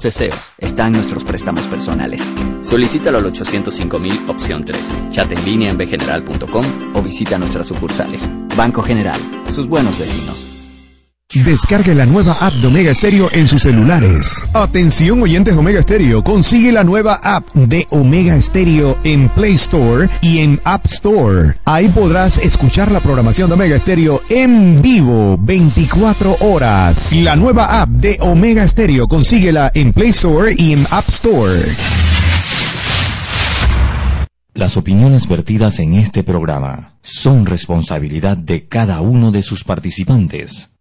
deseos están nuestros préstamos personales. Solicítalo al 805.000 opción 3. Chat en línea en bgeneral.com o visita nuestras sucursales. Banco General, sus buenos vecinos. Descargue la nueva app de Omega Stereo en sus celulares. Atención oyentes de Omega Stereo, consigue la nueva app de Omega Stereo en Play Store y en App Store. Ahí podrás escuchar la programación de Omega Stereo en vivo 24 horas. La nueva app de Omega Stereo, consíguela en Play Store y en App Store. Las opiniones vertidas en este programa son responsabilidad de cada uno de sus participantes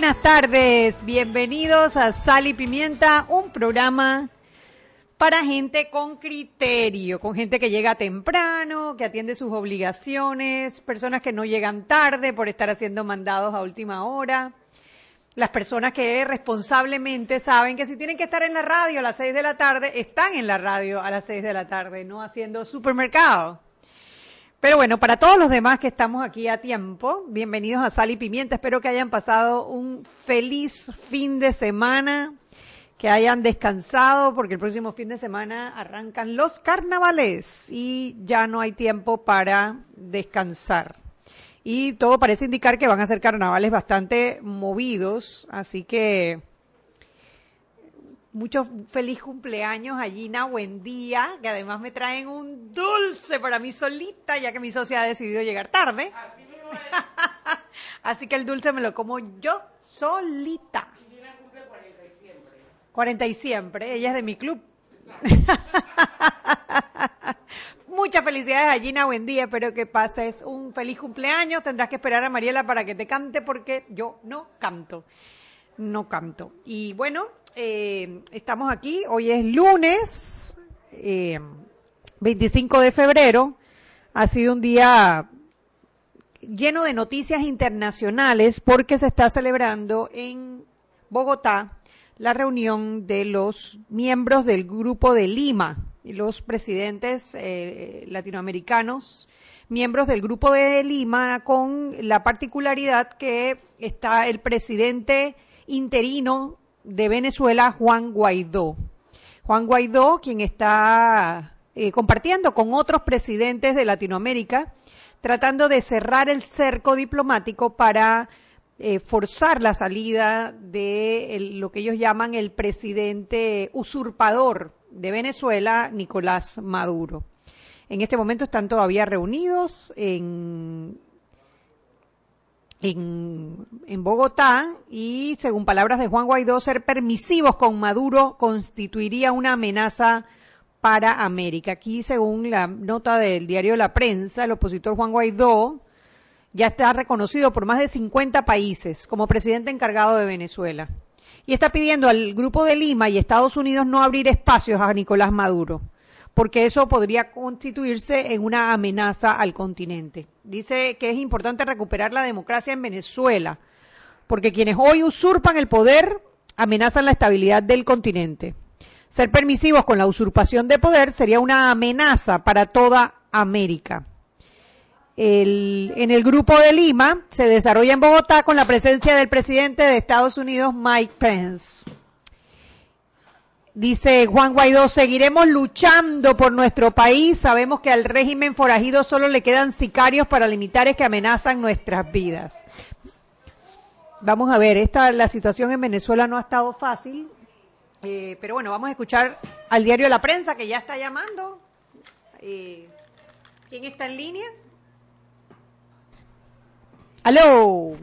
Buenas tardes, bienvenidos a Sal y Pimienta, un programa para gente con criterio, con gente que llega temprano, que atiende sus obligaciones, personas que no llegan tarde por estar haciendo mandados a última hora, las personas que responsablemente saben que si tienen que estar en la radio a las seis de la tarde, están en la radio a las seis de la tarde, no haciendo supermercado. Pero bueno, para todos los demás que estamos aquí a tiempo, bienvenidos a Sal y Pimienta. Espero que hayan pasado un feliz fin de semana, que hayan descansado, porque el próximo fin de semana arrancan los carnavales y ya no hay tiempo para descansar. Y todo parece indicar que van a ser carnavales bastante movidos, así que mucho feliz cumpleaños a Gina Buendía, que además me traen un dulce para mí solita, ya que mi socia ha decidido llegar tarde. Así, Así que el dulce me lo como yo solita. Y Gina cumple 40 y siempre. 40 y siempre, ella es de mi club. Muchas felicidades a Gina, buen día, espero que pases un feliz cumpleaños. Tendrás que esperar a Mariela para que te cante porque yo no canto. No canto. Y bueno, eh, estamos aquí, hoy es lunes, eh, 25 de febrero, ha sido un día lleno de noticias internacionales porque se está celebrando en Bogotá la reunión de los miembros del Grupo de Lima, los presidentes eh, latinoamericanos, miembros del Grupo de Lima, con la particularidad que está el presidente interino de Venezuela, Juan Guaidó. Juan Guaidó, quien está eh, compartiendo con otros presidentes de Latinoamérica, tratando de cerrar el cerco diplomático para eh, forzar la salida de lo que ellos llaman el presidente usurpador de Venezuela, Nicolás Maduro. En este momento están todavía reunidos en en, en, Bogotá y, según palabras de Juan Guaidó, ser permisivos con Maduro constituiría una amenaza para América. Aquí, según la nota del diario La Prensa, el opositor Juan Guaidó ya está reconocido por más de 50 países como presidente encargado de Venezuela y está pidiendo al Grupo de Lima y Estados Unidos no abrir espacios a Nicolás Maduro porque eso podría constituirse en una amenaza al continente. Dice que es importante recuperar la democracia en Venezuela, porque quienes hoy usurpan el poder amenazan la estabilidad del continente. Ser permisivos con la usurpación de poder sería una amenaza para toda América. El, en el grupo de Lima se desarrolla en Bogotá con la presencia del presidente de Estados Unidos, Mike Pence. Dice Juan Guaidó, seguiremos luchando por nuestro país. Sabemos que al régimen forajido solo le quedan sicarios paramilitares que amenazan nuestras vidas. Vamos a ver, esta, la situación en Venezuela no ha estado fácil, eh, pero bueno, vamos a escuchar al diario La Prensa que ya está llamando. Eh, ¿Quién está en línea? Aló.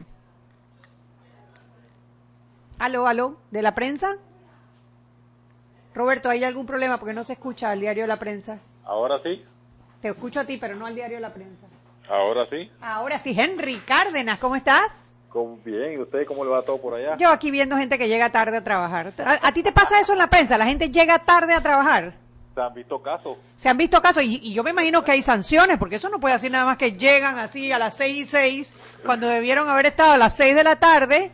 Aló, aló, ¿de la prensa? Roberto, ¿hay algún problema porque no se escucha al diario de la prensa? Ahora sí. Te escucho a ti, pero no al diario de la prensa. Ahora sí. Ahora sí, Henry Cárdenas, ¿cómo estás? Con bien, ¿y usted cómo le va todo por allá? Yo aquí viendo gente que llega tarde a trabajar. ¿A, a ti te pasa eso en la prensa? ¿La gente llega tarde a trabajar? ¿Se han visto casos? Se han visto casos y, y yo me imagino que hay sanciones, porque eso no puede decir nada más que llegan así a las seis y seis, cuando debieron haber estado a las seis de la tarde.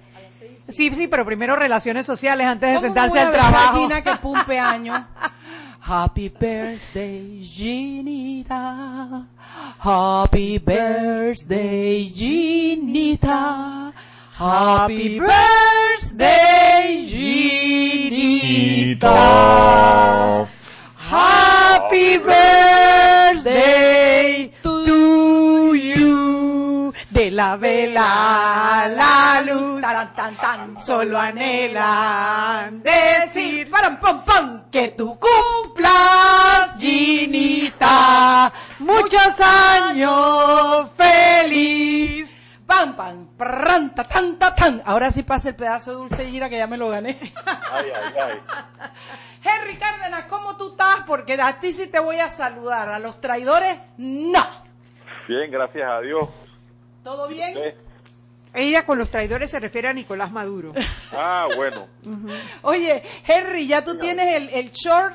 Sí, sí, pero primero relaciones sociales antes de ¿Cómo sentarse al trabajo. Gina, que cumple años? Happy birthday, Ginita. Happy birthday, Ginita. Happy birthday, Ginita. You. De la vela la luz, tan, tan, tan, solo anhelan decir, param, pam, pam, que tú cumplas, Ginita, muchos años feliz. Pam, pam, prran, ta, tan, ta, tan. Ahora sí pasa el pedazo de dulce gira que ya me lo gané. Ay, ay, ay. Henry Cárdenas, ¿cómo tú estás? Porque a ti sí te voy a saludar. A los traidores, no. Bien, gracias a Dios. ¿Todo bien? Ella con los traidores se refiere a Nicolás Maduro. Ah, bueno. Oye, Henry, ¿ya tú tienes el, el short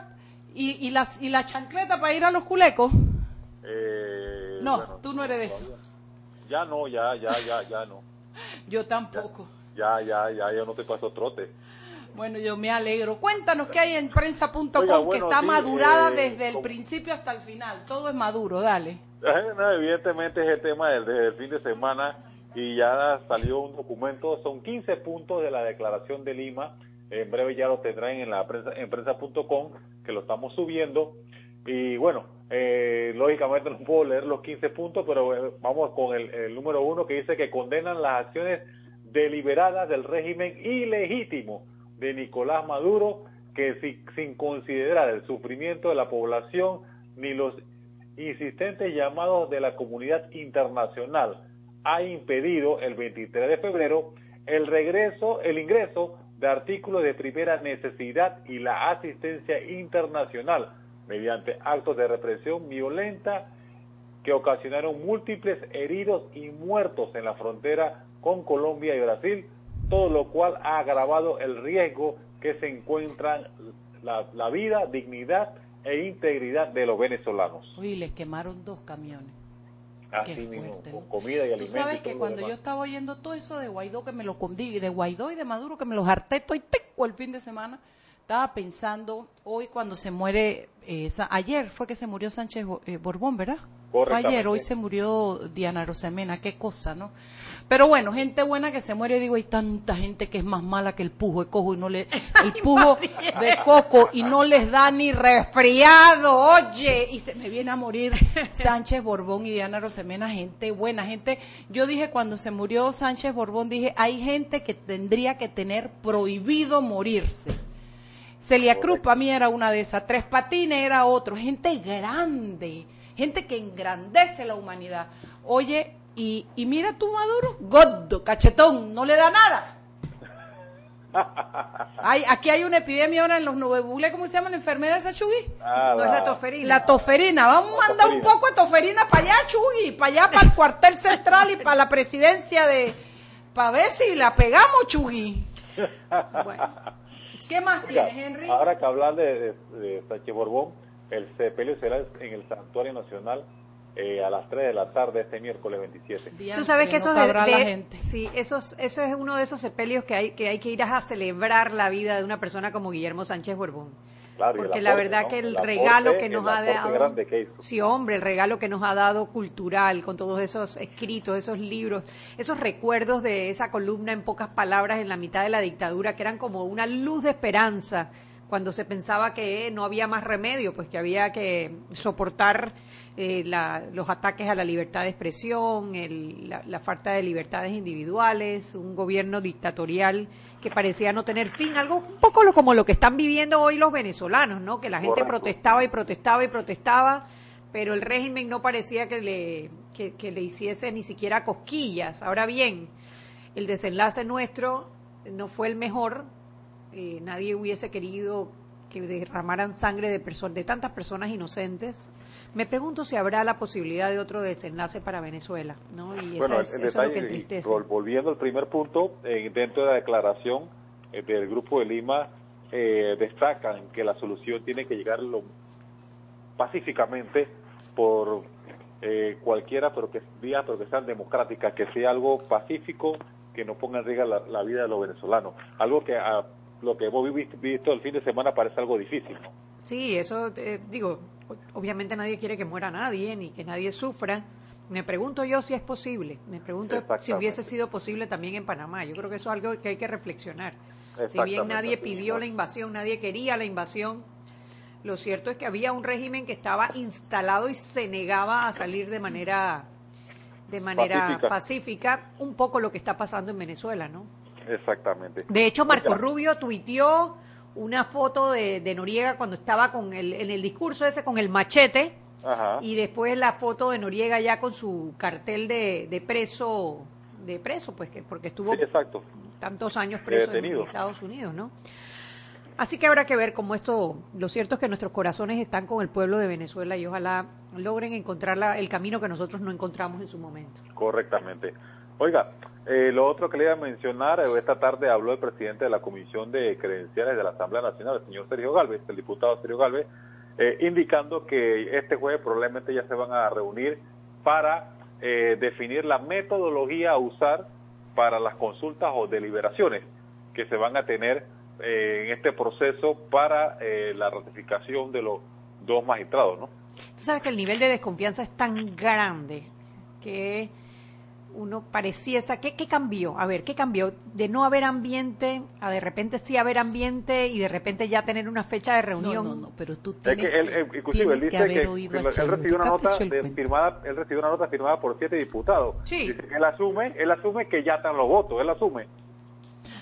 y, y, las, y la chancleta para ir a los culecos? Eh, No, bueno, tú no eres de eso. Ya no, ya, ya, ya, ya no. Yo tampoco. Ya, ya, ya, ya no te paso trote. Bueno, yo me alegro. Cuéntanos qué hay en prensa.com que está sí, madurada eh, desde el como- principio hasta el final. Todo es maduro, dale. No, evidentemente es el tema del, del fin de semana y ya salió un documento, son 15 puntos de la declaración de Lima, en breve ya lo tendrán en la prensa, en prensa.com, que lo estamos subiendo, y bueno, eh, lógicamente no puedo leer los 15 puntos, pero eh, vamos con el, el número uno que dice que condenan las acciones deliberadas del régimen ilegítimo de Nicolás Maduro, que si- sin considerar el sufrimiento de la población ni los insistentes llamados de la comunidad internacional ha impedido el 23 de febrero el regreso, el ingreso de artículos de primera necesidad y la asistencia internacional mediante actos de represión violenta que ocasionaron múltiples heridos y muertos en la frontera con Colombia y Brasil, todo lo cual ha agravado el riesgo que se encuentran la, la vida, dignidad e integridad de los venezolanos. Uy, les quemaron dos camiones. Así Qué mismo, fuerte, con comida y Tú alimentos. sabes y que cuando yo estaba oyendo todo eso de Guaidó, que me lo condí, de Guaidó y de Maduro, que me los harté todo y teco el fin de semana, estaba pensando hoy cuando se muere, eh, ayer fue que se murió Sánchez eh, Borbón, ¿verdad? Ayer, hoy se murió Diana Rosemena, qué cosa, ¿no? Pero bueno, gente buena que se muere, digo, hay tanta gente que es más mala que el pujo de cojo y no le, el pujo de coco y no les da ni resfriado, oye, y se me viene a morir Sánchez Borbón y Diana Rosemena, gente buena, gente, yo dije cuando se murió Sánchez Borbón, dije, hay gente que tendría que tener prohibido morirse. Celia Cruz para mí era una de esas, Tres Patines era otro, gente grande, gente que engrandece la humanidad. Oye, y, y mira tú Maduro, gordo, cachetón, no le da nada. Ay, aquí hay una epidemia ahora en los Nueve ¿cómo se llama la enfermedad esa, Chugui? Ah, No es la toferina. La toferina. Vamos a mandar un poco de toferina para allá, Chugui, para allá, para el cuartel central y para la presidencia de... Para ver si la pegamos, Chugui. Bueno, ¿Qué más Oiga, tienes, Henry? ahora que hablar de, de, de Sánchez Borbón, el sepelio será en el Santuario Nacional eh, a las 3 de la tarde este miércoles 27. Tú sabes que eso eso de, cabrá de- la gente. sí, esos, eso es uno de esos sepelios que hay que hay que ir a celebrar la vida de una persona como Guillermo Sánchez Borbón. Claro, Porque la verdad ¿no? que el, El regalo aporte, que nos ha dado, grande que hizo. sí hombre, el regalo que nos ha dado cultural con todos esos escritos, esos libros, esos recuerdos de esa columna en pocas palabras en la mitad de la dictadura que eran como una luz de esperanza cuando se pensaba que no había más remedio, pues que había que soportar eh, la- los ataques a la libertad de expresión, el- la, la falta de libertades individuales, un gobierno dictatorial que parecía no tener fin, algo un poco lo, como lo que están viviendo hoy los venezolanos, ¿no? Que la gente Correcto. protestaba y protestaba y protestaba, pero el régimen no parecía que le, que, que le hiciese ni siquiera cosquillas. Ahora bien, el desenlace nuestro no fue el mejor, eh, nadie hubiese querido que derramaran sangre de, de tantas personas inocentes. Me pregunto si habrá la posibilidad de otro desenlace para Venezuela, ¿no? Y Bueno, es- eso es lo que y entristece. vol- volviendo al primer punto, eh, dentro de la declaración eh, del Grupo de Lima, eh, destacan que la solución tiene que llegar lo- pacíficamente por eh, cualquiera, pero que vía, pero que sean democráticas, que sea algo pacífico, que no ponga en riesgo la, la vida de los venezolanos. Algo que a lo que hemos visto, el fin de semana parece algo difícil. ¿no? Sí, eso, eh, digo, obviamente nadie quiere que muera nadie ni que nadie sufra. Me pregunto yo si es posible. Me pregunto si hubiese sido posible también en Panamá. Yo creo que eso es algo que hay que reflexionar. Si bien nadie pidió la invasión, nadie quería la invasión, lo cierto es que había un régimen que estaba instalado y se negaba a salir de manera de manera Pacífica. pacífica, un poco lo que está pasando en Venezuela, ¿no? Exactamente. De hecho, Marco Rubio tuiteó una foto de, de Noriega cuando estaba con el, en el discurso ese con el machete Ajá. y después la foto de Noriega ya con su cartel de, de preso, de preso, pues que porque estuvo Sí, exacto. tantos años preso en. Estados Unidos, ¿no? Así que habrá que ver cómo esto, lo cierto es que nuestros corazones están con el pueblo de Venezuela y ojalá logren encontrar la- el camino que nosotros no encontramos en su momento. Correctamente. Oiga, eh, lo otro que le iba a mencionar, eh, esta tarde habló el presidente de la Comisión de Credenciales de la Asamblea Nacional, el señor Sergio Galvez, el diputado Sergio Galvez, eh, indicando que este jueves probablemente ya se van a reunir para eh, definir la metodología a usar para las consultas o deliberaciones que se van a tener eh, en este proceso para la ratificación de los dos magistrados, ¿no? Tú sabes que el nivel de desconfianza es tan grande que uno pareciese... ¿qué, ¿Qué cambió? A ver, ¿qué cambió? De no haber ambiente a de repente sí haber ambiente y de repente ya tener una fecha de No, reunión. no, no, pero tú Es tienes, que él, él, inclusive, él tienes que dice haber que, oído que a él recibió una ¿Tú te has nota de firmada, él recibió una nota firmada por siete diputados. Sí. Dice que él asume, él asume que ya están los votos, él asume.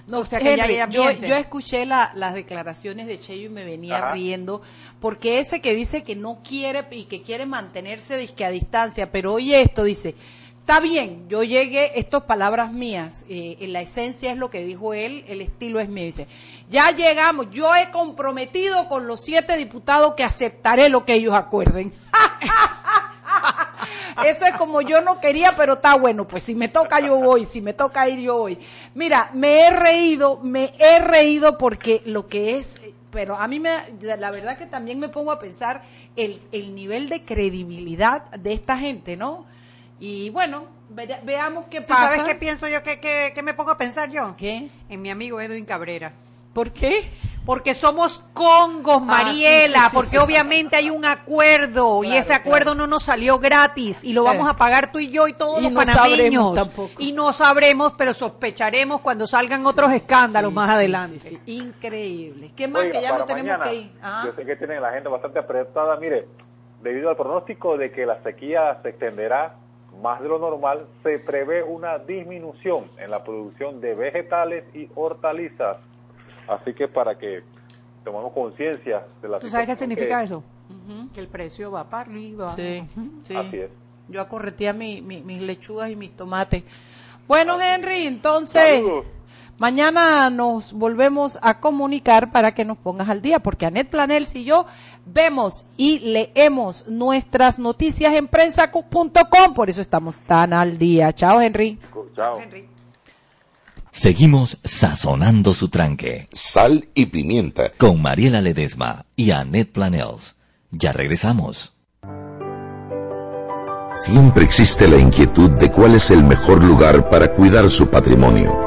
No, O sea que ya Henry, yo, yo escuché la- las declaraciones de Cheyo y me venía Ajá. riendo, porque ese que dice que no quiere y que quiere mantenerse a distancia, pero oye esto, dice, está bien, yo llegué, estas palabras mías, eh, en la esencia es lo que dijo él, el estilo es mío, dice, ya llegamos, yo he comprometido con los siete diputados que aceptaré lo que ellos acuerden. Eso es como yo no quería, pero está bueno. Pues si me toca, yo voy. Si me toca ir, yo voy. Mira, me he reído, me he reído porque lo que es. Pero a mí me, la verdad que también me pongo a pensar el, el nivel de credibilidad de esta gente, ¿no? Y bueno, ve- veamos qué ¿Tú pasa. sabes qué pienso yo? ¿Qué, qué, qué me pongo a pensar yo? ¿Qué? En mi amigo Edwin Cabrera. ¿Por qué? Porque somos Congos, Mariela, sí, sí, sí, porque sí, sí, obviamente hay un acuerdo y ese acuerdo claro. no nos salió gratis y lo vamos a pagar tú y yo y todos Y los no panameños. sabremos tampoco. Y no sabremos, pero sospecharemos cuando salgan otros escándalos Sí, más adelante. sí, sí. Increíble. ¿Qué más? Oiga, que ya no tenemos mañana, que ir. Ah. Yo sé que tienen la agenda bastante apretada. Mire, debido al pronóstico de que la sequía se extenderá más de lo normal, se prevé una disminución en la producción de vegetales y hortalizas. Así que para que tomemos conciencia de la ¿Tú sabes qué situación significa que- eso? Que el precio va para arriba. Sí, sí. Así es. Yo acorretía mi, mi- mis lechugas y mis tomates. Bueno, Henry, entonces Saludos. Mañana nos volvemos a comunicar para que nos pongas al día, porque Anet Planels y yo vemos y leemos nuestras noticias en prensa.com, por eso estamos tan al día. Chao, Henry. Chao. Henry. Seguimos sazonando su tranque Sal y pimienta. con Mariela Ledesma y Annette Planels. Ya regresamos. Siempre existe la inquietud de cuál es el mejor lugar para cuidar su patrimonio.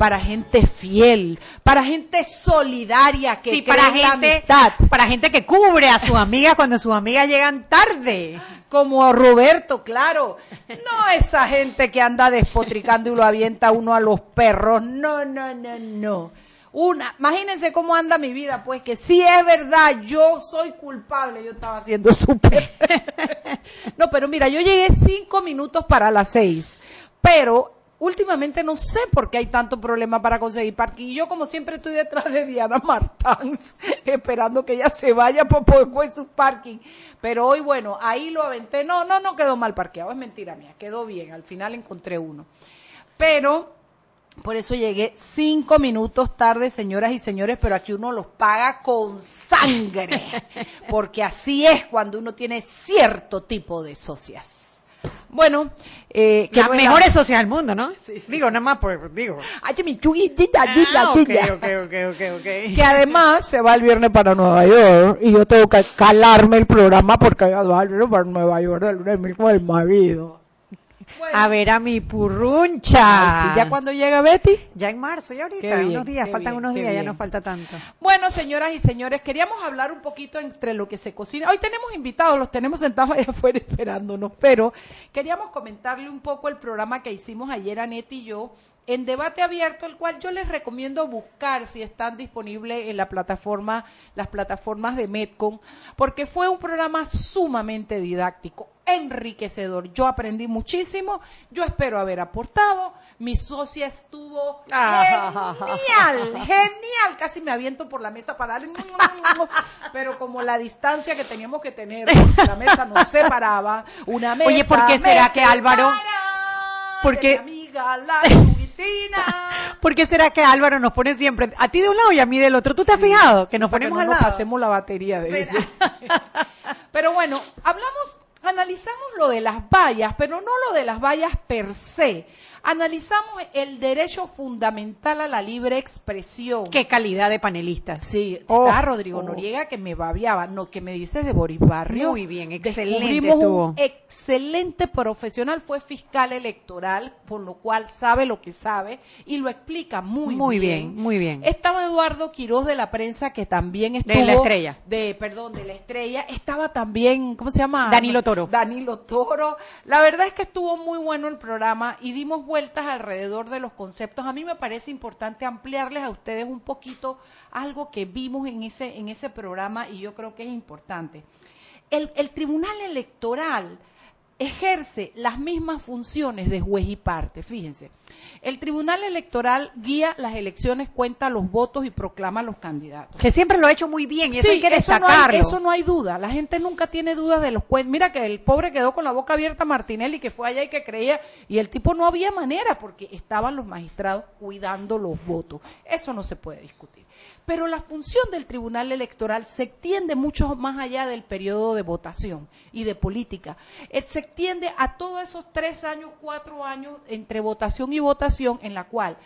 para gente fiel, para gente solidaria que Sí, cree para en la amistad. para gente que cubre a sus amigas cuando sus amigas llegan tarde. Como Roberto, claro. No esa gente que anda despotricando y lo avienta uno a los perros. No, no, no, no. Una, imagínense cómo anda mi vida, pues que si es verdad, yo soy culpable, yo estaba haciendo súper. no, pero mira, yo llegué cinco minutos para las seis, pero últimamente no sé por qué hay tanto problema para conseguir parking. Y yo, como siempre, estoy detrás de Diana Martans, esperando que ella se vaya para poder coger su parking. Pero hoy, bueno, ahí lo aventé. No, no, no quedó mal parqueado, es mentira mía, quedó bien. Al final encontré uno. Pero por eso llegué cinco minutos tarde, señoras y señores, pero aquí uno los paga con sangre, porque así es cuando uno tiene cierto tipo de socias. Bueno, eh, que Las mejores la- socias del mundo, ¿no? digo, nada más por, digo. Ay, mi chuguitita, tita, Ah, ok, tita. ok, ok, ok, ok. Que además se va el viernes para Nueva York y yo tengo que calarme el programa porque el viernes para Nueva York el lunes mismo el marido. A ver a mi purruncha. Ay, sí, ¿Ya cuando llega Betty? Ya en marzo, ya ahorita, bien, unos días, faltan bien, unos días, ya no falta tanto. Bueno, señoras y señores, queríamos hablar un poquito entre lo que se cocina. Hoy tenemos invitados, los tenemos sentados allá afuera esperándonos, pero queríamos comentarle un poco el programa que hicimos ayer Anet y yo en debate abierto, el cual yo les recomiendo buscar si están disponibles en la plataforma, las plataformas de Metcon, porque fue un programa sumamente didáctico, enriquecedor. Yo aprendí muchísimo, yo espero haber aportado, mi socia estuvo genial, genial, casi me aviento por la mesa para darle, pero como la distancia que teníamos que tener, porque la mesa nos separaba, una mesa Oye, ¿por qué será que Álvaro- separa por de qué- mi amiga la ¿Por qué será que Álvaro nos pone siempre a ti de un lado y a mí del otro? ¿Tú te has fijado? Que nos ponemos no al nos lado. pasemos la batería de ese. Pero bueno, hablamos, analizamos lo de las vallas, pero no lo de las vallas per se. Analizamos el derecho fundamental a la libre expresión. Qué calidad de panelistas. Sí, Oh, está Rodrigo oh. Noriega que me babiaba. No, que me dices de Boris Barrio. Muy bien, excelente un excelente profesional, fue fiscal electoral, por lo cual sabe lo que sabe y lo explica muy, Muy bien, muy bien. Estaba Eduardo Quiroz de la prensa, que también estuvo. La Estrella. De, perdón, de la estrella. Estaba también, ¿cómo se llama? Danilo Toro. Danilo Toro. La verdad es que estuvo muy bueno el programa y dimos vueltas alrededor de los conceptos. A mí me parece importante ampliarles a ustedes un poquito algo que vimos en ese, en ese programa y yo creo que es importante. El, el Tribunal Electoral ejerce las mismas funciones de juez y parte, fíjense. El Tribunal Electoral guía las elecciones, cuenta los votos y proclama los candidatos. Que siempre lo ha hecho muy bien y eso Sí, hay que eso no destacarlo. hay, eso no hay duda. La gente nunca tiene dudas de los cuentos. Mira que el pobre quedó con la boca abierta Martinelli, que fue allá y que creía, y el tipo no había manera porque estaban los magistrados cuidando los votos. Eso no se puede discutir. Pero la función del Tribunal Electoral se extiende mucho más allá del periodo de votación y de política. Eh, Se extiende a todos esos tres años, cuatro años entre votación y votación, en la cual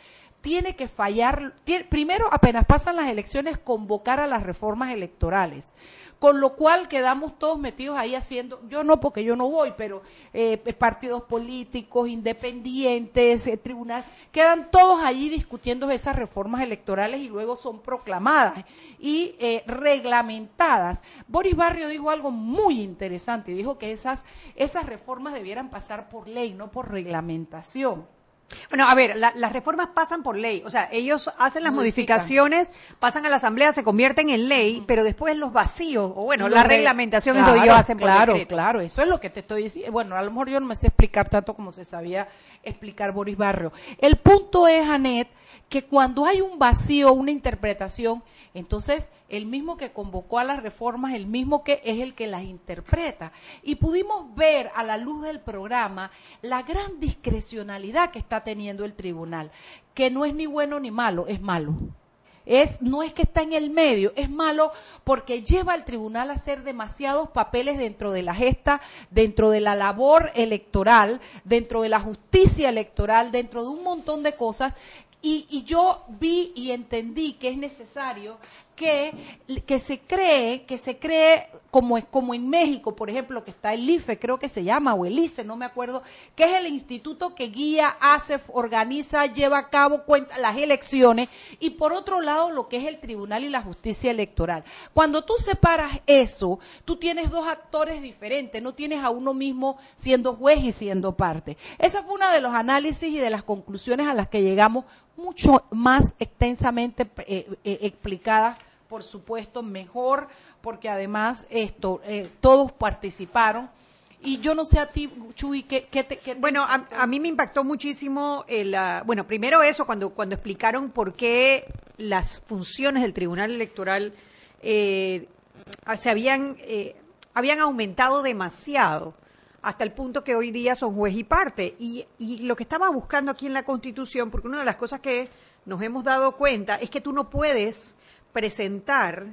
tiene que fallar, tie- primero apenas pasan las elecciones, convocar a las reformas electorales, con lo cual quedamos todos metidos ahí haciendo, yo no porque yo no voy, pero eh, partidos políticos, independientes, eh, tribunal, quedan todos allí discutiendo esas reformas electorales y luego son proclamadas y eh, reglamentadas. Boris Barrio dijo algo muy interesante, dijo que esas, esas reformas debieran pasar por ley, no por reglamentación. Bueno, a ver, la- las reformas pasan por ley, o sea, ellos hacen las Modifican. modificaciones, pasan a la asamblea, se convierten en ley, pero después los vacíos, o bueno, Lo la re- reglamentación es claro, lo que ellos hacen por Claro, decreto. claro, eso es lo que te estoy diciendo. Bueno, a lo mejor yo no me sé explicar tanto como se sabía explicar Boris Barrio. El punto es, Anet, que cuando hay un vacío, una interpretación, entonces el mismo que convocó a las reformas, el mismo que es el que las interpreta. Y pudimos ver a la luz del programa la gran discrecionalidad que está teniendo el tribunal, que no es ni bueno ni malo, es malo es no es que está en el medio, es malo porque lleva al tribunal a hacer demasiados papeles dentro de la gesta, dentro de la labor electoral, dentro de la justicia electoral, dentro de un montón de cosas. Y, y yo vi y entendí que es necesario que, que se cree, que se cree como, como en México, por ejemplo, que está el IFE, creo que se llama, o el ICE, no me acuerdo, que es el instituto que guía, hace, organiza, lleva a cabo cuenta las elecciones, y por otro lado lo que es el tribunal y la justicia electoral. Cuando tú separas eso, tú tienes dos actores diferentes, no tienes a uno mismo siendo juez y siendo parte. Esa fue una de los análisis y de las conclusiones a las que llegamos mucho más extensamente eh, eh, explicadas, por supuesto, mejor, porque además esto, eh, todos participaron. Y yo no sé a ti, Chuy, ¿qué, qué te, qué Bueno, a, a mí me impactó muchísimo, el, ah, bueno, primero eso, cuando, cuando explicaron por qué las funciones del Tribunal Electoral eh, se habían, eh, habían aumentado demasiado hasta el punto que hoy día son juez y parte. Y, y lo que estaba buscando aquí en la Constitución, porque una de las cosas que nos hemos dado cuenta es que tú no puedes presentar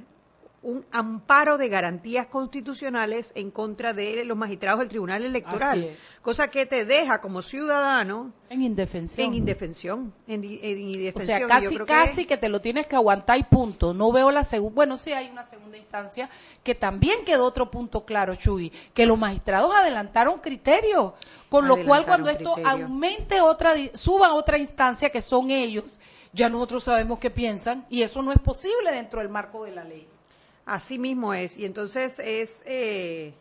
un amparo de garantías constitucionales en contra de los magistrados del Tribunal Electoral, cosa que te deja como ciudadano en indefensión. en indefensión, en, en O indefensión. sea, casi, que- casi que te lo tienes que aguantar y punto. No veo la segunda, bueno, sí hay una segunda instancia que también quedó otro punto claro, Chuy, que los magistrados adelantaron criterios, con lo cual cuando esto criterio. aumente otra, suba a otra instancia que son ellos, ya nosotros sabemos qué piensan y eso no es posible dentro del marco de la ley. Así mismo es. Y entonces es. eh,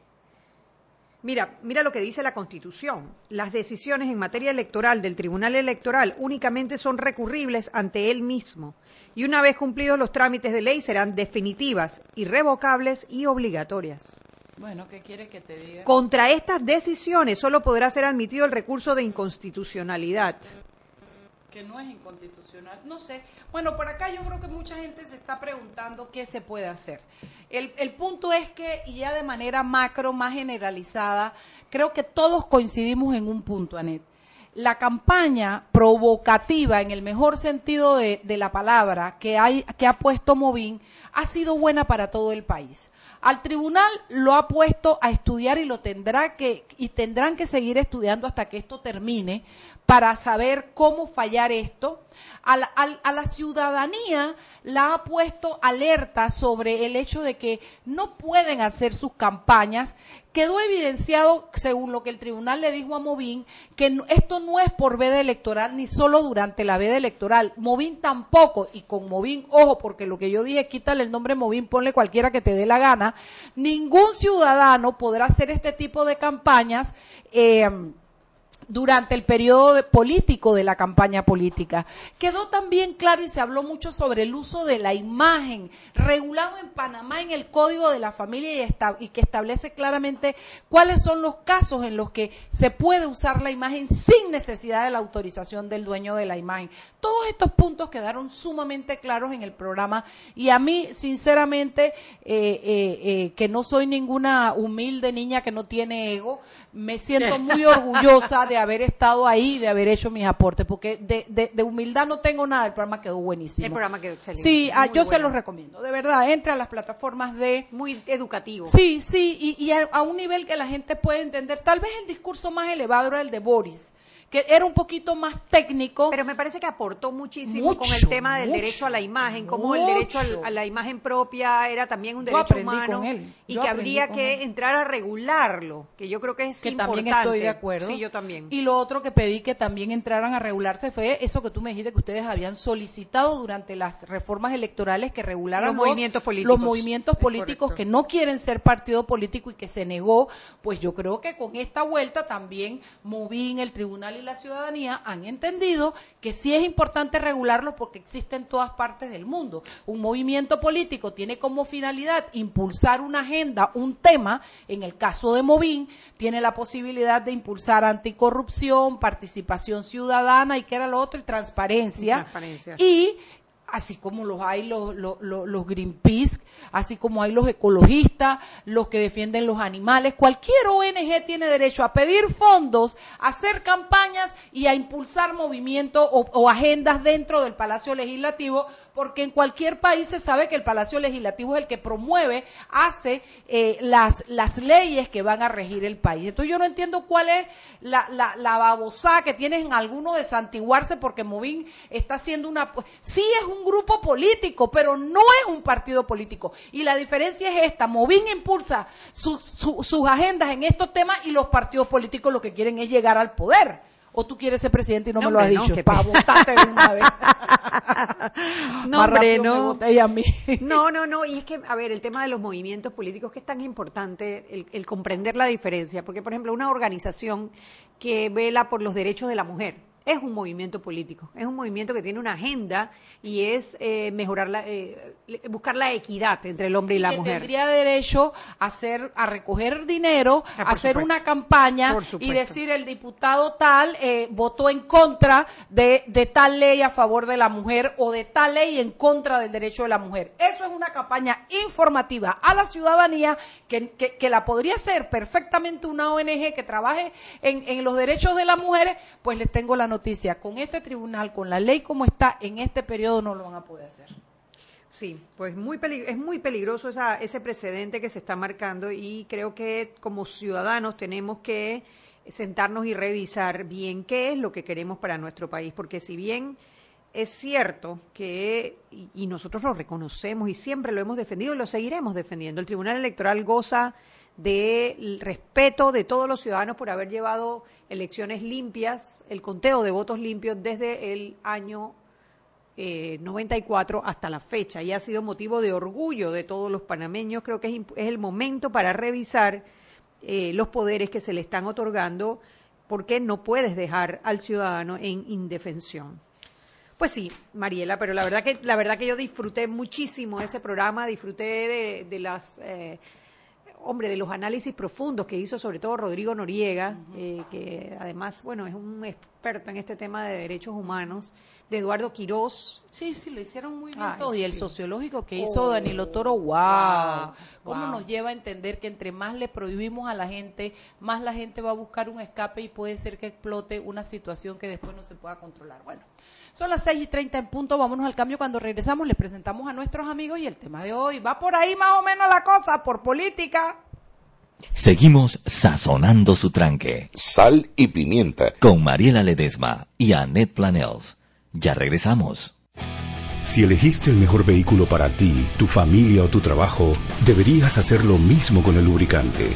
mira, mira lo que dice la Constitución. Las decisiones en materia electoral del Tribunal Electoral únicamente son recurribles ante él mismo. Y una vez cumplidos los trámites de ley serán definitivas, irrevocables y obligatorias. Bueno, ¿qué quieres que te diga? Contra estas decisiones solo podrá ser admitido el recurso de inconstitucionalidad. Que no es inconstitucional. No sé. Bueno, por acá yo creo que mucha gente se está preguntando qué se puede hacer. El, el punto es que, y ya de manera macro, más generalizada, creo que todos coincidimos en un punto, Anet. La campaña provocativa, en el mejor sentido de, de la palabra, que, hay, que ha puesto Movín, ha sido buena para todo el país. Al tribunal lo ha puesto a estudiar y lo tendrá que y tendrán que seguir estudiando hasta que esto termine para saber cómo fallar esto. A la, a la ciudadanía la ha puesto alerta sobre el hecho de que no pueden hacer sus campañas. Quedó evidenciado, según lo que el tribunal le dijo a Movín, que esto no es por veda electoral ni solo durante la veda electoral. Movín tampoco, y con Movín, ojo, porque lo que yo dije, quítale el nombre Movín, ponle cualquiera que te dé la gana. Ningún ciudadano podrá hacer este tipo de campañas. eh, durante el periodo de- político de la campaña política. Quedó también claro y se habló mucho sobre el uso de la imagen, regulado en Panamá en el Código de la Familia y, esta- y que establece claramente cuáles son los casos en los que se puede usar la imagen sin necesidad de la autorización del dueño de la imagen. Todos estos puntos quedaron sumamente claros en el programa y a mí, sinceramente, eh, eh, eh, que no soy ninguna humilde niña que no tiene ego, me siento muy orgullosa de haber estado ahí, de haber hecho mis aportes, porque de, de- de humildad no tengo nada, el programa quedó buenísimo. El programa quedó excelente. Sí, ah, yo se los recomiendo, de verdad, entre a las plataformas de... Muy educativo. Sí, sí, y, y a, a un nivel que la gente puede entender. Tal vez el discurso más elevado era el de Boris, que era un poquito más técnico. Pero me parece que aportó muchísimo con el tema del mucho, derecho a la imagen, como el derecho a la imagen propia era también un Yo derecho humano y que habría que él. entrar a regularlo, que yo creo que es que importante. también estoy de acuerdo. Sí, yo también. Y lo otro que pedí que también entraran a regularse fue eso que tú me dijiste que ustedes habían solicitado durante las reformas electorales que regularan Los movimientos políticos. los movimientos políticos que no quieren ser partido político y que se negó, pues yo creo que con esta vuelta también Movín, el Tribunal y la ciudadanía han entendido que sí es importante regularlo porque existe en todas partes del mundo. Un movimiento político tiene como finalidad impulsar una agenda, un tema, en el caso de Movín, tiene la posibilidad de impulsar anticorrupción, participación ciudadana y que era lo otro, y transparencia. Transparencia. Y así como los hay los, los, Greenpeace, así como hay los ecologistas, los que defienden los animales, cualquier ONG tiene derecho a pedir fondos, a hacer campañas y a impulsar movimientos o, o agendas dentro del Palacio Legislativo, porque en cualquier país se sabe que el Palacio Legislativo es el que promueve, hace eh, las, las leyes que van a regir el país. Entonces yo no entiendo cuál es la, la, babosada que tienen algunos de santiguarse porque Movín está haciendo una... Sí es un grupo político, pero no es un partido político. Y la diferencia es esta, Movín impulsa sus- su- sus agendas en estos temas y los partidos políticos lo que quieren es llegar al poder. O tú quieres ser presidente y no, No, me lo has no, dicho, qué para votarte de una vez. No, Más hombre, rápido me no. a mí. No, no, no. Y es que, a ver, el tema de los movimientos políticos, que es tan importante el, el comprender la diferencia. Porque, por ejemplo, una organización que vela por los derechos de la mujer es un movimiento político. Es un movimiento que tiene una agenda y es eh, mejorar la, eh, buscar la equidad entre el hombre y la que mujer. tendría derecho a hacer a recoger dinero, Ah, a hacer supuesto. una campaña y decir el diputado tal eh, votó en contra de, de tal ley a favor de la mujer o de tal ley en contra del derecho de la mujer. Eso es una campaña informativa a la ciudadanía que, que- que la podría hacer perfectamente una ONG que trabaje en, en los derechos de las mujeres, pues les tengo la noticia. Con este tribunal, con la ley como está, en este periodo no lo van a poder hacer. Sí, pues muy es muy peligroso esa, ese precedente que se está marcando y creo que como ciudadanos tenemos que sentarnos y revisar bien qué es lo que queremos para nuestro país, porque si bien es cierto que, y nosotros lo reconocemos y siempre lo hemos defendido y lo seguiremos defendiendo, el Tribunal Electoral goza del respeto de todos los ciudadanos por haber llevado elecciones limpias, el conteo de votos limpios desde el año eh, 94 hasta la fecha y ha sido motivo de orgullo de todos los panameños. Creo que es, es el momento para revisar eh, los poderes que se le están otorgando porque no puedes dejar al ciudadano en indefensión. Pues sí, Mariela, pero la verdad que la verdad que yo disfruté muchísimo ese programa, disfruté de, de las eh, hombre, de los análisis profundos que hizo sobre todo Rodrigo Noriega, eh, que además, bueno, es un experto en este tema de derechos humanos, de Eduardo Quirós. Sí, sí, lo hicieron muy bien Ay. Y el sociológico que Oh, hizo Danilo Toro, wow. wow, ¿Cómo wow. nos lleva a entender que entre más le prohibimos a la gente, más la gente va a buscar un escape y puede ser que explote una situación que después no se pueda controlar? Bueno, son las 6 y 30 en punto. Vámonos al cambio. Cuando regresamos, les presentamos a nuestros amigos y el tema de hoy va por ahí más o menos la cosa, por política. Seguimos sazonando su tranque. Sal y pimienta. Con Mariela Ledesma y Annette Planels. Ya regresamos. Si elegiste el mejor vehículo para ti, tu familia o tu trabajo, deberías hacer lo mismo con el lubricante.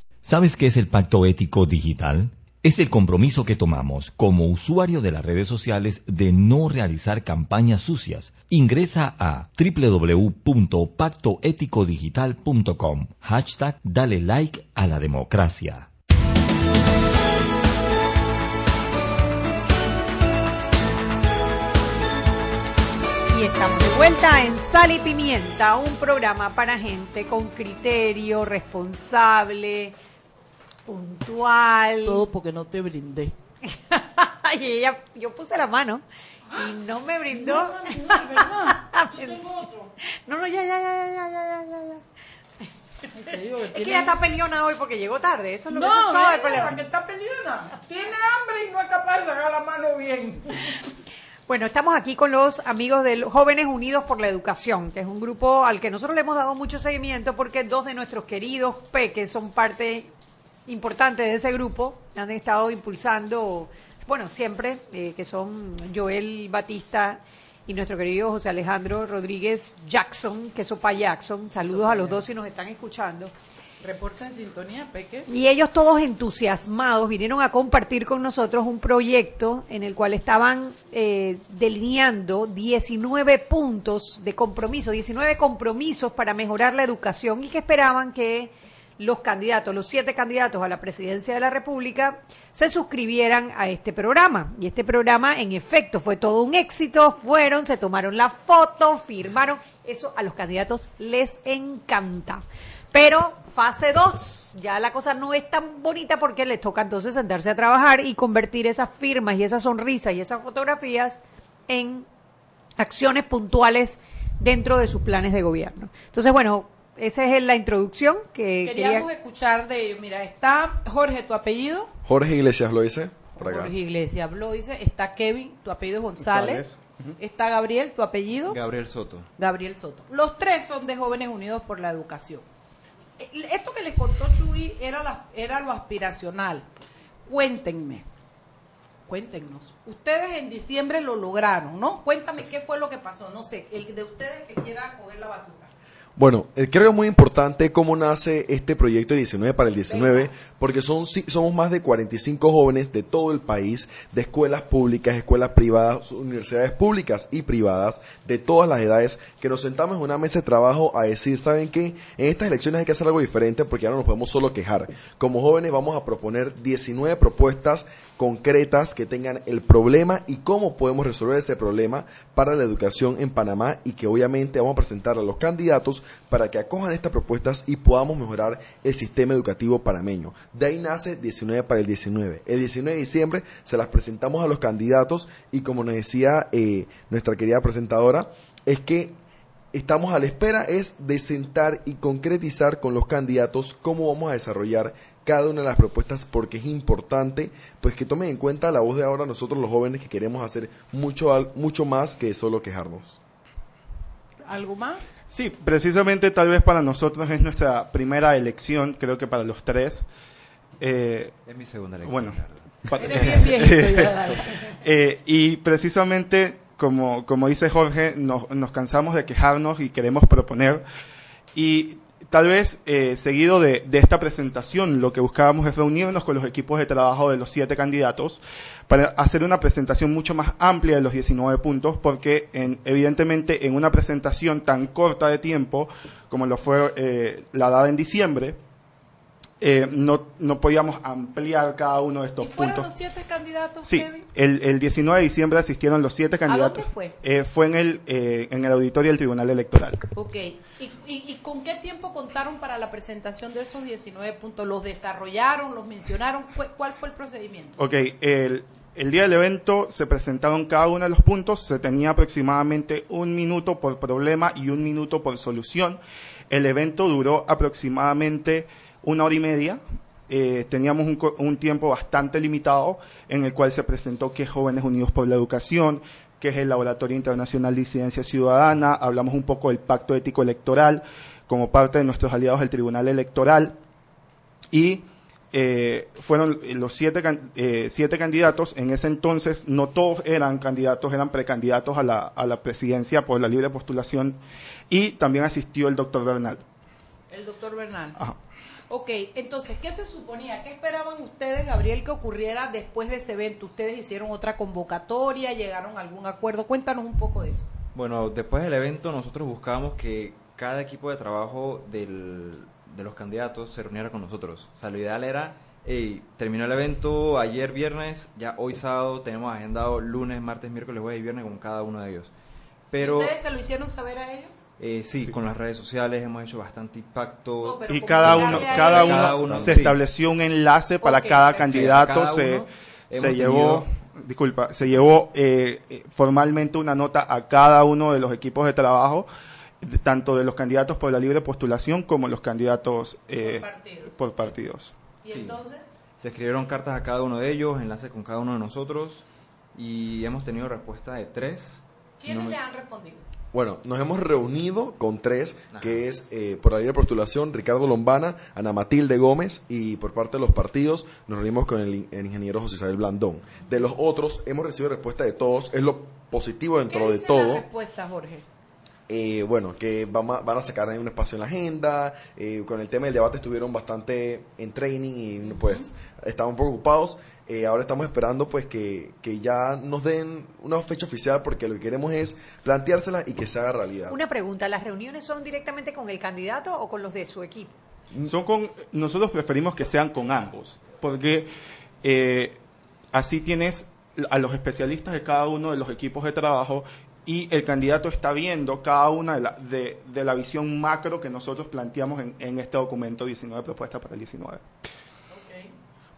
¿Sabes qué es el pacto ético digital? Es el compromiso que tomamos como usuario de las redes sociales de no realizar campañas sucias. Ingresa a www.pactoeticodigital.com. Hashtag Dale like a la democracia. Y estamos de vuelta en Sal y Pimienta, un programa para gente con criterio, responsable, puntual. Todo porque no te brindé. y ella, yo puse la mano y no me brindó. No, no, ya, ya, ya, ya, ya, ya, ya. Digo que es que ella está peleona hoy porque llegó tarde. Eso es lo no, que es todo el problema. que está peleona. Tiene hambre y no es capaz de sacar la mano bien. Bueno, estamos aquí con los amigos de Jóvenes Unidos por la Educación, que es un grupo al que nosotros le hemos dado mucho seguimiento porque dos de nuestros queridos peques son parte importante de ese grupo, han estado impulsando, bueno, siempre, eh, que son Joel Batista y nuestro querido José Alejandro Rodríguez Jackson, que es Sopa Jackson. Saludos a los dos si nos están escuchando. Reporta en sintonía, Peque. Y ellos todos entusiasmados vinieron a compartir con nosotros un proyecto en el cual estaban eh, delineando 19 puntos de compromiso, 19 compromisos para mejorar la educación y que esperaban que los candidatos, los siete candidatos a la presidencia de la República, se suscribieran a este programa. Y este programa, en efecto, fue todo un éxito. Fueron, se tomaron la foto, firmaron. Eso a los candidatos les encanta. Pero fase 2, ya la cosa no es tan bonita porque les toca entonces sentarse a trabajar y convertir esas firmas y esas sonrisas y esas fotografías en acciones puntuales dentro de sus planes de gobierno. Entonces, bueno, esa es la introducción que Queríamos quería... escuchar de ellos. Mira, está Jorge, tu apellido. Jorge Iglesias lo dice, por acá. Jorge Iglesias dice. Está Kevin, tu apellido es González. Está Gabriel, tu apellido. Gabriel Soto. Gabriel Soto. Los tres son de Jóvenes Unidos por la Educación. Eh, Esto que les contó Chuy era, la- era lo aspiracional. Cuéntenme, cuéntenos. Ustedes en diciembre lo lograron, ¿no? Cuéntame qué fue lo que pasó. No sé, el de ustedes que quiera coger la batuta. Bueno, eh, creo que es muy importante cómo nace este proyecto de 19 para el 19, porque son, somos más de 45 jóvenes de todo el país, de escuelas públicas, escuelas privadas, universidades públicas y privadas, de todas las edades, que nos sentamos en una mesa de trabajo a decir, ¿saben qué? En estas elecciones hay que hacer algo diferente porque ya no nos podemos solo quejar. Como jóvenes vamos a proponer 19 propuestas concretas que tengan el problema y cómo podemos resolver ese problema para la educación en Panamá y que obviamente vamos a presentar a los candidatos para que acojan estas propuestas y podamos mejorar el sistema educativo panameño. De ahí nace 19 para el 19. El 19 de diciembre se las presentamos a los candidatos y como nos decía eh, nuestra querida presentadora, es que estamos a la espera es de sentar y concretizar con los candidatos cómo vamos a desarrollar cada una de las propuestas porque es importante pues que tomen en cuenta la voz de ahora nosotros los jóvenes que queremos hacer mucho mucho más que solo quejarnos. ¿Algo más? Sí, precisamente tal vez para nosotros es nuestra primera elección, creo que para los tres. Eh, Es mi segunda elección, Bueno, Eres bien viejito ya. Eh, y precisamente, como, como dice Jorge, nos, nos cansamos de quejarnos y queremos proponer. Y tal vez, eh, seguido de, esta presentación, lo que buscábamos es reunirnos con los equipos de trabajo de los siete candidatos para hacer una presentación mucho más amplia de los 19 puntos, porque en- evidentemente en una presentación tan corta de tiempo como lo fue eh, la dada en diciembre, eh, no, no podíamos ampliar cada uno de estos ¿Fueron puntos. los siete candidatos, Sí, Kevin? el, el 19 de diciembre asistieron los siete candidatos. dónde fue? Eh, fue en el, eh, en el auditorio del Tribunal Electoral. Ok. ¿Y, y, y con qué tiempo contaron para la presentación de esos 19 puntos? ¿Los desarrollaron? ¿Los mencionaron? ¿Cuál, cuál fue el procedimiento? Ok, el, el día del evento se presentaron cada uno de los puntos, se tenía aproximadamente un minuto por problema y un minuto por solución. El evento duró aproximadamente una hora y media. Eh, teníamos un, un tiempo bastante limitado en el cual se presentó que Jóvenes Unidos por la Educación, que es el Laboratorio Internacional de Incidencia Ciudadana, hablamos un poco del Pacto Ético Electoral como parte de nuestros aliados del Tribunal Electoral y eh, fueron los siete, eh, siete candidatos. En ese entonces no todos eran candidatos, eran precandidatos a la, a la presidencia por la libre postulación y también asistió el doctor Bernal. El doctor Bernal. Ajá. Ok, entonces, ¿qué se suponía? ¿Qué esperaban ustedes, Gabriel, que ocurriera después de ese evento? ¿Ustedes hicieron otra convocatoria? ¿Llegaron a algún acuerdo? Cuéntanos un poco de eso. Bueno, después del evento nosotros buscábamos que cada equipo de trabajo del, de los candidatos se reuniera con nosotros. O sea, lo ideal era, hey, terminó el evento ayer viernes, ya hoy sábado tenemos agendado lunes, martes, miércoles, jueves y viernes con cada uno de ellos. Pero ¿Ustedes se lo hicieron saber a ellos? Eh, sí, con las redes sociales hemos hecho bastante impacto. Y cada uno, cada uno, Cada uno, se sí. estableció un enlace para cada candidato, Cada se, se llevó, disculpa, se llevó eh, eh, formalmente una nota a cada uno de los equipos de trabajo, de- tanto de los candidatos por la libre postulación como los candidatos eh, Por partidos. por partidos. ¿Y Sí. entonces? Se escribieron cartas a cada uno de ellos, enlaces con cada uno de nosotros y hemos tenido respuesta de tres. si ¿Quiénes no me- le han respondido? Bueno, nos hemos reunido con tres, que es eh, por la libre postulación Ricardo Lombana, Ana Matilde Gómez y por parte de los partidos nos reunimos con el, in- el ingeniero José Isabel Blandón. De los otros hemos recibido respuesta de todos, es lo positivo ¿Qué dentro de dice la todo. respuesta, Jorge? Eh, bueno, que van a, van a sacar ahí un espacio en la agenda. eh, con el tema del debate estuvieron bastante en training y pues estaban un poco ocupados. Eh, ahora estamos esperando pues que, que ya nos den una fecha oficial porque lo que queremos es planteársela y que se haga realidad. Una pregunta, ¿las reuniones son directamente con el candidato o con los de su equipo? Son con, nosotros preferimos que sean con ambos, porque eh, así tienes a los especialistas de cada uno de los equipos de trabajo y el candidato está viendo cada una de la, de, de la visión macro que nosotros planteamos en, en este documento 19 propuestas para el 19.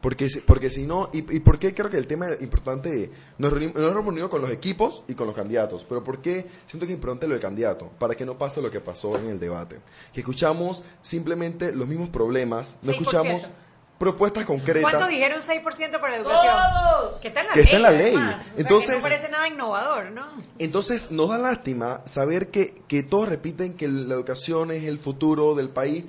Porque, si- porque si no, y, y por qué creo que el tema importante, nos reunimos, nos hemos reunido con los equipos y con los candidatos, pero por qué siento que es importante lo del candidato, para que no pase lo que pasó en el debate, que escuchamos simplemente los mismos problemas, no 6%. escuchamos propuestas concretas. ¿Cuánto dijeron 6% para la educación? Todos. Que está en la Que ley. está en la ley. además. O sea, que Entonces- no parece nada innovador, ¿no? Entonces nos da lástima saber que, que todos repiten que la educación es el futuro del país,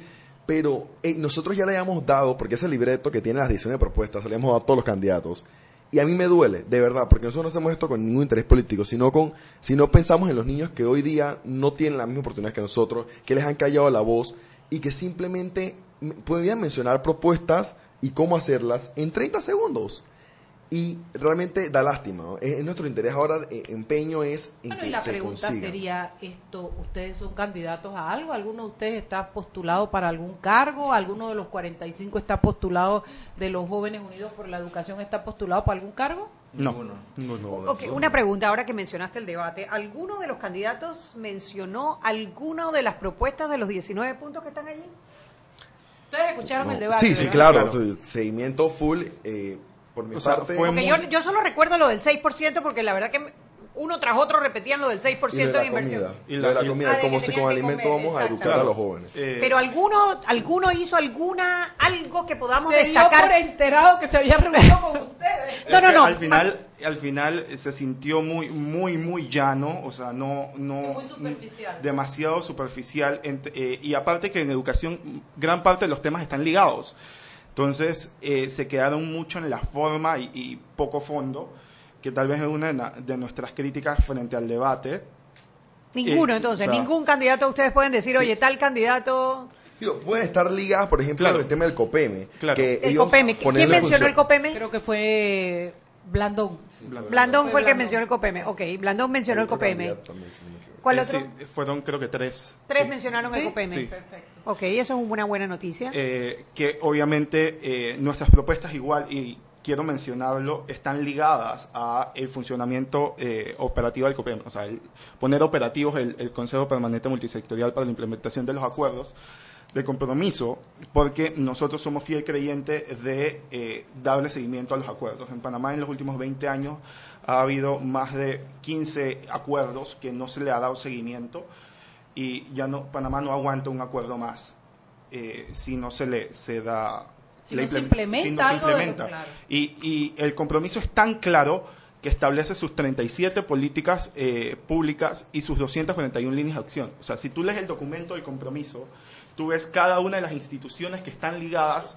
pero eh, nosotros ya le habíamos dado, porque ese libreto que tiene las 19 propuestas, se le hemos dado a todos los candidatos. Y a mí me duele, de verdad, porque nosotros no hacemos esto con ningún interés político, sino con, si no pensamos en los niños que hoy día no tienen la misma oportunidad que nosotros, que les han callado la voz y que simplemente podrían mencionar propuestas y cómo hacerlas en 30 segundos. Y realmente da lástima. ¿no? Es, es nuestro interés ahora, eh, empeño es en Bueno, que y la se pregunta consiga. sería esto, ¿ustedes son candidatos a algo? ¿Alguno de ustedes está postulado para algún cargo? ¿Alguno de los 45 está postulado de los jóvenes unidos por la educación está postulado para algún cargo? No, ninguno. Ok, una pregunta ahora que mencionaste el debate. ¿Alguno de los candidatos mencionó alguna de las propuestas de los 19 puntos que están allí? Ustedes escucharon No. el debate. Sí, sí, claro. Seguimiento full. eh, por mi O sea, parte. fue Porque yo, yo solo recuerdo lo del 6% porque la verdad que uno tras otro repetían lo del 6% y de, inversión. comida. Y la- de la comida, Ah, como que si con que alimento comer, vamos a educar a los jóvenes. Eh, Pero alguno, alguno hizo alguna, algo que podamos Se dio destacar. por enterado que se había reunido con ustedes. No, no, no. Al final, al final se sintió muy, muy, muy llano, o sea, no, no muy superficial. demasiado superficial. ent- eh, y aparte que en educación gran parte de los temas están ligados. Entonces eh, se quedaron mucho en la forma y, y poco fondo, que tal vez es una de, na- de nuestras críticas frente al debate. Ninguno, Eh, entonces, o sea, ningún candidato ustedes pueden decir, Sí. oye, tal candidato. Digo, pueden estar ligadas, por ejemplo, Claro. el tema del COPEME. Claro. Que El ellos COPEME. ¿Quién mencionó función- el COPEME? Creo que fue Blandón. Blandón fue el que mencionó el COPEME. Ok, Blandón mencionó el COPEME. también, si no. ¿Cuál eh, otro? sí, fueron creo que tres. Tres mencionaron el ¿Sí? COPEME. Sí. Perfecto. Ok, eso es una buena noticia. eh, que obviamente eh, nuestras propuestas igual y quiero mencionarlo están ligadas a el funcionamiento eh, operativo del COPEM, o sea, el- poner operativos el, el Consejo Permanente Multisectorial para la implementación de los acuerdos de compromiso, porque nosotros somos fiel creyentes de eh, darle seguimiento a los acuerdos. En Panamá en los últimos 20 años ha habido más de 15 acuerdos que no se le ha dado seguimiento y ya no Panamá no aguanta un acuerdo más eh, si no se le se da Si no se implem- implementa si no se algo de lo implementa. y, y el compromiso es tan claro que establece sus 37 políticas eh, públicas y sus 241 líneas de acción. O sea, si tú lees el documento del compromiso, tú ves cada una de las instituciones que están ligadas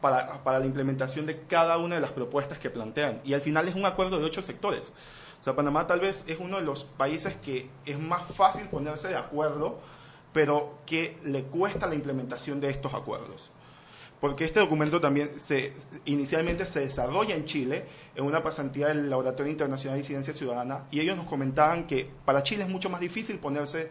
para, para la implementación de cada una de las propuestas que plantean. Y al final es un acuerdo de ocho sectores. O sea, Panamá tal vez es uno de los países que es más fácil ponerse de acuerdo, pero que le cuesta la implementación de estos acuerdos. Porque este documento también se, inicialmente se desarrolla en Chile, en una pasantía del Laboratorio Internacional de Ciencia Ciudadana, y ellos nos comentaban que para Chile es mucho más difícil ponerse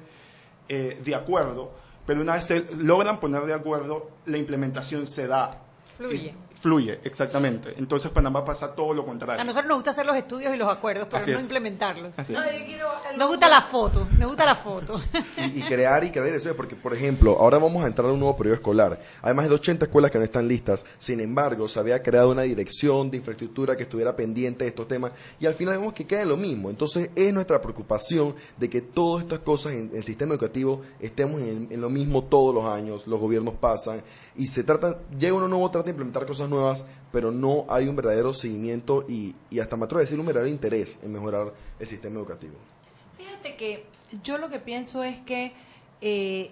eh, de acuerdo, pero una vez se logran poner de acuerdo, la implementación se da. Fluye. Fluye, exactamente. Entonces Panamá pasa todo lo contrario. A nosotros nos gusta hacer los estudios y los acuerdos, pero Así no es. implementarlos. Así es. Nos gusta la foto, me gusta la foto. y, y crear y crear eso, porque por ejemplo, ahora vamos a entrar a un nuevo periodo escolar. Hay más de 80 escuelas que no están listas, sin embargo, se había creado una dirección de infraestructura que estuviera pendiente de estos temas y al final vemos que queda en lo mismo. Entonces, es nuestra preocupación de que todas estas cosas en el sistema educativo estemos en, en lo mismo todos los años, los gobiernos pasan y se trata, llega uno nuevo, trata de implementar cosas nuevas, pero no hay un verdadero seguimiento y, y hasta me atrevo a decir un verdadero interés en mejorar el sistema educativo. Fíjate que yo lo que pienso es que eh,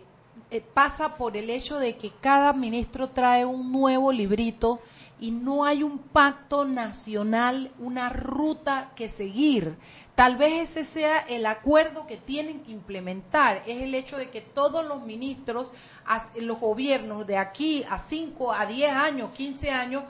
eh, pasa por el hecho de que cada ministro trae un nuevo librito y no hay un pacto nacional, una ruta que seguir. Tal vez ese sea el acuerdo que tienen que implementar, es el hecho de que todos los ministros, los gobiernos de aquí a 5, a 10 años, 15 años,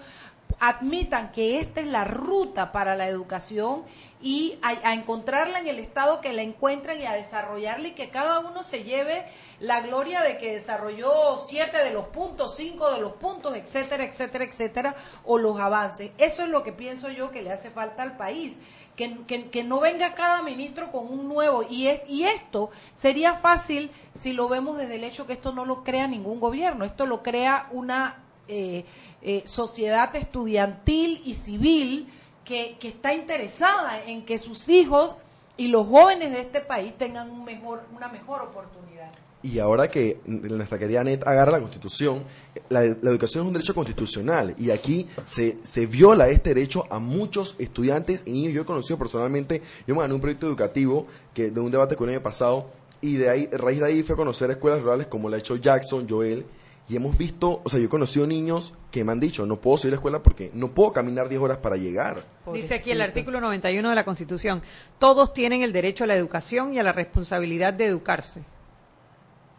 admitan que esta es la ruta para la educación y a, encontrarla en el estado que la encuentren y a desarrollarla y que cada uno se lleve la gloria de que desarrolló siete de los puntos, cinco de los puntos, etcétera, etcétera, etcétera, o los avances. Eso es lo que pienso yo que le hace falta al país. Que, que- que no venga cada ministro con un nuevo. Y, es, y esto sería fácil si lo vemos desde el hecho que esto no lo crea ningún gobierno. Esto lo crea una eh, eh, sociedad estudiantil y civil que, que está interesada en que sus hijos y los jóvenes de este país tengan un mejor, una mejor oportunidad. Y ahora que nuestra querida Net agarra la Constitución, la, educación es un derecho constitucional y aquí se, se viola este derecho a muchos estudiantes y niños. Yo he conocido personalmente, yo me gané un proyecto educativo que de un debate con el año pasado y de ahí, raíz de ahí fue a conocer escuelas rurales como la ha hecho Jackson, Joel, Y hemos visto, o sea, yo he conocido niños que me han dicho, no puedo seguir a la escuela porque no puedo caminar 10 horas para llegar. Dice aquí el artículo 91 de la Constitución, todos tienen el derecho a la educación y a la responsabilidad de educarse.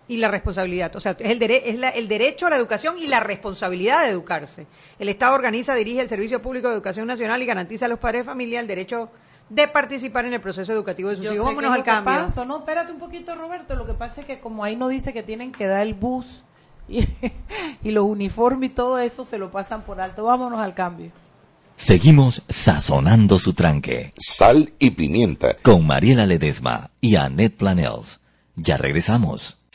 Y la responsabilidad, o sea, es, el, dere- es la- el derecho a la educación y la responsabilidad de educarse. El Estado organiza, dirige el Servicio Público de Educación Nacional y garantiza a los padres de familia el derecho de participar en el proceso educativo de sus Yo hijos. Vámonos es al lo que cambio. pasa. No, espérate un poquito, Roberto. Lo que pasa es que como ahí no dice que tienen que dar el bus y, y los uniformes y todo eso se lo pasan por alto. Vámonos al cambio. Seguimos sazonando su tranque. Sal y pimienta. Con Mariela Ledesma y Annette Planels. Ya regresamos.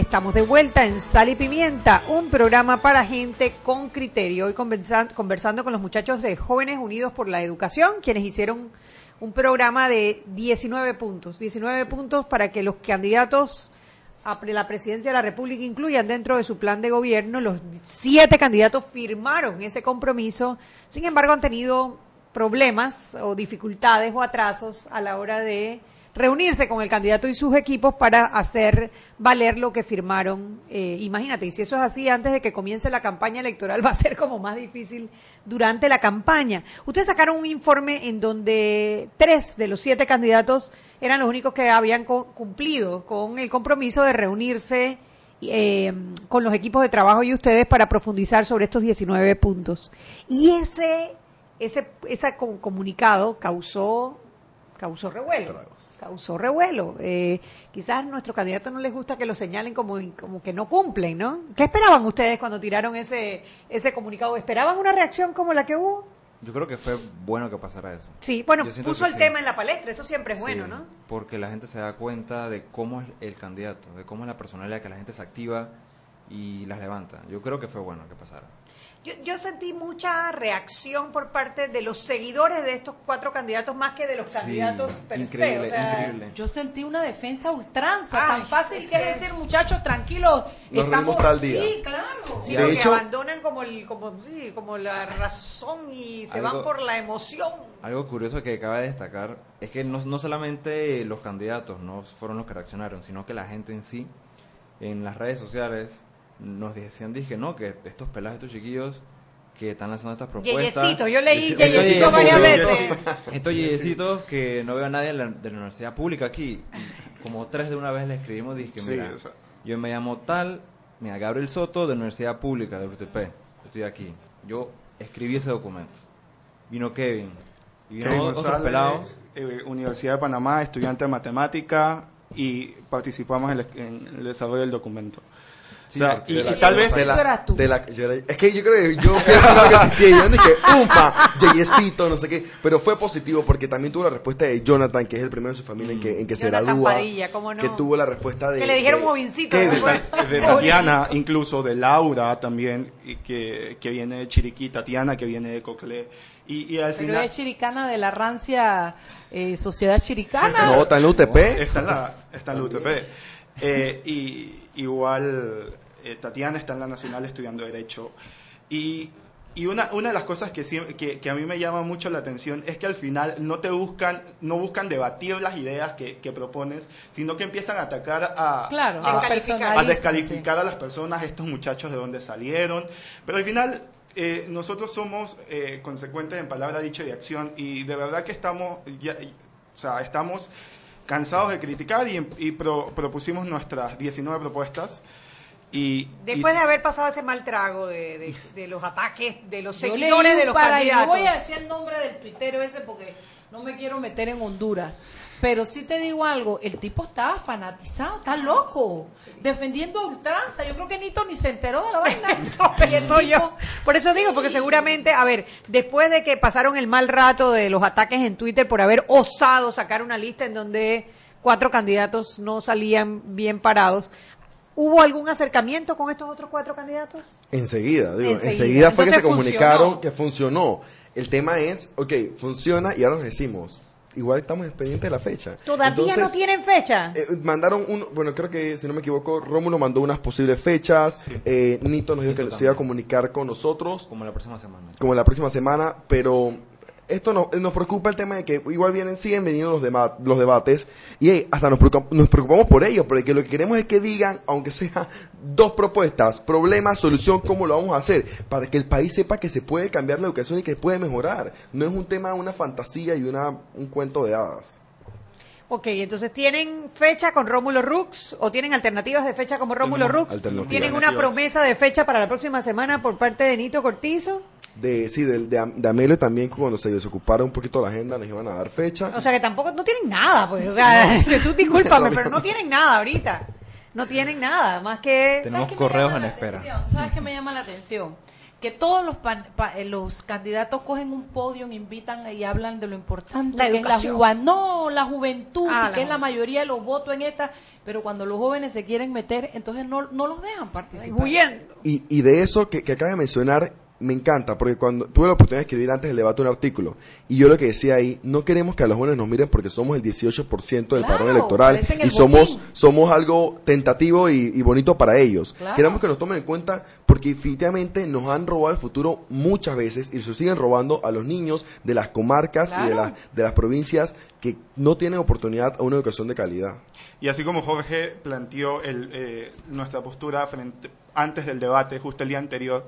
Estamos de vuelta en Sal y Pimienta, un programa para gente con criterio. Hoy conversa- conversando con los muchachos de Jóvenes Unidos por la Educación, quienes hicieron un programa de 19 puntos. 19 puntos para que los candidatos a la presidencia de la República incluyan dentro de su plan de gobierno. Los siete candidatos firmaron ese compromiso, sin embargo han tenido problemas o dificultades o atrasos a la hora de reunirse con el candidato y sus equipos para hacer valer lo que firmaron. Eh, imagínate, y si eso es así antes de que comience la campaña electoral, va a ser como más difícil durante la campaña. Ustedes sacaron un informe en donde tres de los siete candidatos eran los únicos que habían co- cumplido con el compromiso de reunirse eh, con los equipos de trabajo y ustedes para profundizar sobre estos 19 puntos. Y ese, ese, ese co- comunicado causó causó revuelo. Causó revuelo. Eh, quizás a nuestro candidato no les gusta que lo señalen como, como que no cumplen, ¿no? ¿Qué esperaban ustedes cuando tiraron ese, ese comunicado? ¿Esperaban una reacción como la que hubo? Yo creo que fue bueno que pasara eso. Sí, bueno, puso el sí. tema en la palestra, eso siempre es bueno, ¿no? Porque la gente se da cuenta de cómo es el candidato, de cómo es la personalidad que la gente se activa y las levanta. Yo creo que fue bueno que pasara. Yo, yo sentí mucha reacción por parte de los seguidores de estos cuatro candidatos más que de los candidatos per se. O sea, Yo sentí una defensa a ultranza, Ay, tan fácil es que es que- decir, muchachos, tranquilos, Nos estamos tal día. Sí, claro. Sí, De hecho- abandonan como, el, como, sí, como la razón y se Algo- van por la emoción. Algo curioso que cabe destacar es que no, no solamente los candidatos no fueron los que reaccionaron, sino que la gente en sí, en las redes sociales, nos decían, dije, no, que estos pelados, estos chiquillos que están lanzando estas propuestas... Yeyecito, yo leí Estos yeyecito yeyecitos- varias veces. Estos yeyecitos que no veo a nadie de la, de la universidad pública aquí. como tres de una vez le escribimos, dije, Sí, mira, o sea. yo me llamo tal, mira, Gabriel Soto, de la Universidad Pública de UTP, estoy aquí. Yo escribí ese documento. Vino Kevin, y vino Kevin otros González, pelados. eh, Universidad de Panamá, estudiante de matemática y participamos en el, en el desarrollo del documento. O sea, y, de la- y tal vez de la- de la- yo era- es que yo creo que yo fui que asistí, yo dije, umpa, yeyecito, no sé qué, pero fue positivo porque también tuvo la respuesta de Jonathan, que es el primero en su familia en que, en que se gradúa, que tuvo la respuesta de Que le dijeron de jovencito. ¿no? de Tatiana, incluso de Laura también, y que, que viene de Chiriquí, Tatiana que viene de Coclé. Y, y al Pero final... es chiricana de la rancia eh, Sociedad Chiricana. No, está en la UTP. Está en la, está en la UTP. Eh, y igual eh, Tatiana está en la Nacional estudiando Derecho. Y, y una, una de las cosas que, que, que a mí me llama mucho la atención es que al final no te buscan, no buscan debatir las ideas que, que propones, sino que empiezan a atacar a, Claro, a, descalificar. a descalificar a las personas, estos muchachos de dónde salieron. Pero al final eh, nosotros somos eh, consecuentes en palabra, dicho y acción y de verdad que estamos, ya- o sea, estamos cansados de criticar y, y pro- propusimos nuestras 19 propuestas. Y, Después y- de haber pasado ese mal trago de, de- de los ataques de los seguidores de los para- candidatos. No voy a decir el nombre del tuitero ese porque no me quiero meter en Honduras. Pero sí te digo algo, el tipo estaba fanatizado, está loco, defendiendo a ultranza. Yo creo que Nito ni se enteró de la vaina. Yo. tipo- Por eso digo, porque seguramente, a ver, después de que pasaron el mal rato de los ataques en Twitter por haber osado sacar una lista en donde cuatro candidatos no salían bien parados, ¿hubo algún acercamiento con estos otros cuatro candidatos? Enseguida, digo, Enseguida. enseguida, fue que se comunicaron funcionó. que funcionó. El tema es, ok, funciona y ahora nos decimos, igual estamos pendientes de la fecha. ¿Todavía no tienen fecha? eh, mandaron un, bueno, creo que si no me equivoco, Rómulo mandó unas posibles fechas, eh, Nito nos dijo que se iba a comunicar con nosotros Como la próxima semana. como la próxima semana, pero esto no- nos preocupa el tema de que igual vienen, siguen viniendo los, debates y hey, hasta nos preocupa- nos preocupamos por ellos, porque lo que queremos es que digan, aunque sea dos propuestas, problema, solución, cómo lo vamos a hacer, para que el país sepa que se puede cambiar la educación y que puede mejorar. No es un tema, una fantasía y una, un cuento de hadas. Ok, entonces tienen fecha con Rómulo Rux o tienen alternativas de fecha como Rómulo Tenemos Rux. Tienen una promesa de fecha para la próxima semana por parte de Nito Cortizo. De, sí, del- de, Am- de Amelio también, cuando se desocupara un poquito la agenda, nos iban a dar fecha. O sea que tampoco, no tienen nada, pues. O sea, tú discúlpame, pero no tienen nada ahorita. No tienen nada, más que... Tenemos ¿Sabes qué me correos en la espera. atención? ¿Sabes qué me llama la atención? Que todos los, pan- pa- eh, los candidatos cogen un podio, invitan y hablan de lo importante La que educación. es la juventud. No, la juventud, Ah, la que es la mayoría de los votos en esta. Pero cuando los jóvenes se quieren meter, entonces no, no los dejan participar. Huyendo. Y, y de eso que, que acaba de mencionar, me encanta, porque cuando tuve la oportunidad de escribir antes del debate un artículo, y yo lo que decía ahí, no queremos que a los jóvenes nos miren porque somos el 18% del Claro, padrón electoral el y somos, botín. somos algo tentativo y, y bonito para ellos. Claro. Queremos que nos tomen en cuenta porque definitivamente nos han robado el futuro muchas veces y se siguen robando a los niños de las comarcas y de, las de las provincias que no tienen oportunidad a una educación de calidad. Y así como Jorge planteó el, eh, nuestra postura frente, antes del debate, justo el día anterior,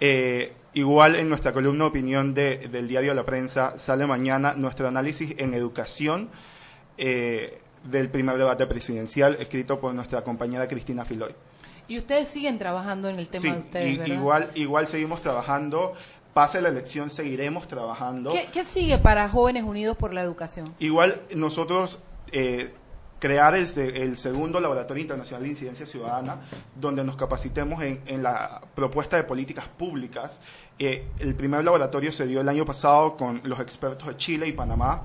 eh, igual en nuestra columna opinión de- del diario La Prensa sale mañana nuestro análisis en educación eh, del primer debate presidencial escrito por nuestra compañera Cristina Filoy. Y ustedes siguen trabajando en el tema Sí, de ustedes, y- ¿verdad? igual, igual seguimos trabajando, pase la elección seguiremos trabajando. ¿Qué, qué sigue para Jóvenes Unidos por la Educación? Igual nosotros eh, crear el, el segundo Laboratorio Internacional de Incidencia Ciudadana, donde nos capacitemos en, la propuesta de políticas públicas. Eh, el primer laboratorio se dio el año pasado con los expertos de Chile y Panamá,